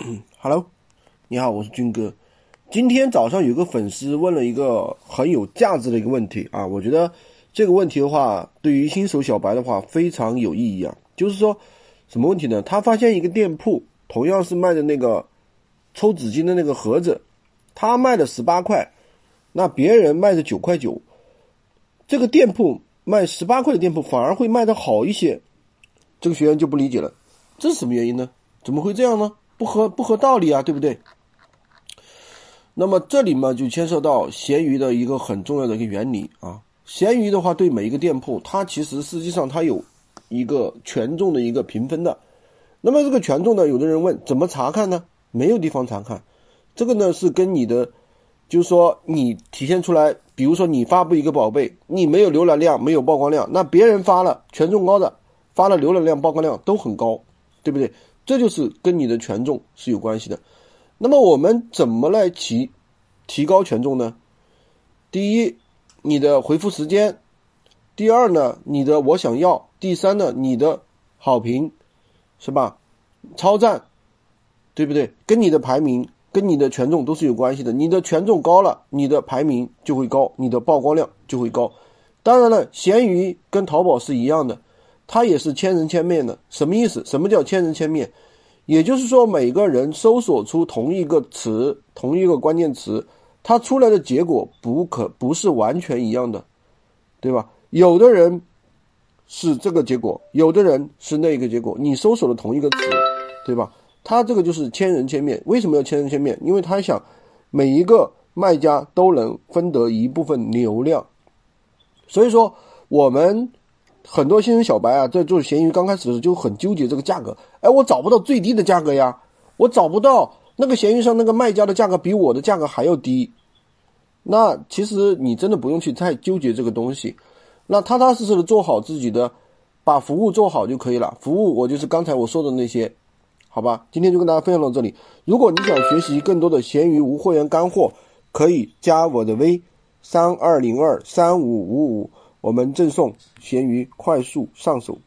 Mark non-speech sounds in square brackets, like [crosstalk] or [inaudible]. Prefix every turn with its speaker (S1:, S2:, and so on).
S1: [clears throat] Hello，你好，我是军哥。今天早上有个粉丝问了一个很有价值的一个问题啊，我觉得这个问题的话，对于新手小白的话非常有意义啊。就是说，什么问题呢？他发现一个店铺同样是卖的那个抽纸巾的那个盒子，他卖的十八块，那别人卖的九块九，这个店铺卖十八块的店铺反而会卖的好一些。这个学员就不理解了，这是什么原因呢？怎么会这样呢？不合不合道理啊，对不对？那么这里嘛，就牵涉到闲鱼的一个很重要的一个原理啊。闲鱼的话，对每一个店铺，它其实实际上它有一个权重的一个评分的。那么这个权重呢，有的人问怎么查看呢？没有地方查看，这个呢是跟你的，就是说你体现出来，比如说你发布一个宝贝，你没有浏览量，没有曝光量，那别人发了权重高的，发了浏览量、曝光量都很高，对不对？这就是跟你的权重是有关系的。那么我们怎么来提提高权重呢？第一，你的回复时间；第二呢，你的我想要；第三呢，你的好评，是吧？超赞，对不对？跟你的排名、跟你的权重都是有关系的。你的权重高了，你的排名就会高，你的曝光量就会高。当然了，闲鱼跟淘宝是一样的。它也是千人千面的，什么意思？什么叫千人千面？也就是说，每个人搜索出同一个词、同一个关键词，它出来的结果不可不是完全一样的，对吧？有的人是这个结果，有的人是那个结果。你搜索的同一个词，对吧？它这个就是千人千面。为什么要千人千面？因为他想每一个卖家都能分得一部分流量。所以说，我们。很多新人小白啊，在做闲鱼刚开始的时候就很纠结这个价格，哎，我找不到最低的价格呀，我找不到那个闲鱼上那个卖家的价格比我的价格还要低。那其实你真的不用去太纠结这个东西，那踏踏实实的做好自己的，把服务做好就可以了。服务我就是刚才我说的那些，好吧？今天就跟大家分享到这里。如果你想学习更多的闲鱼无货源干货，可以加我的微三二零二三五五五。我们赠送闲鱼快速上手。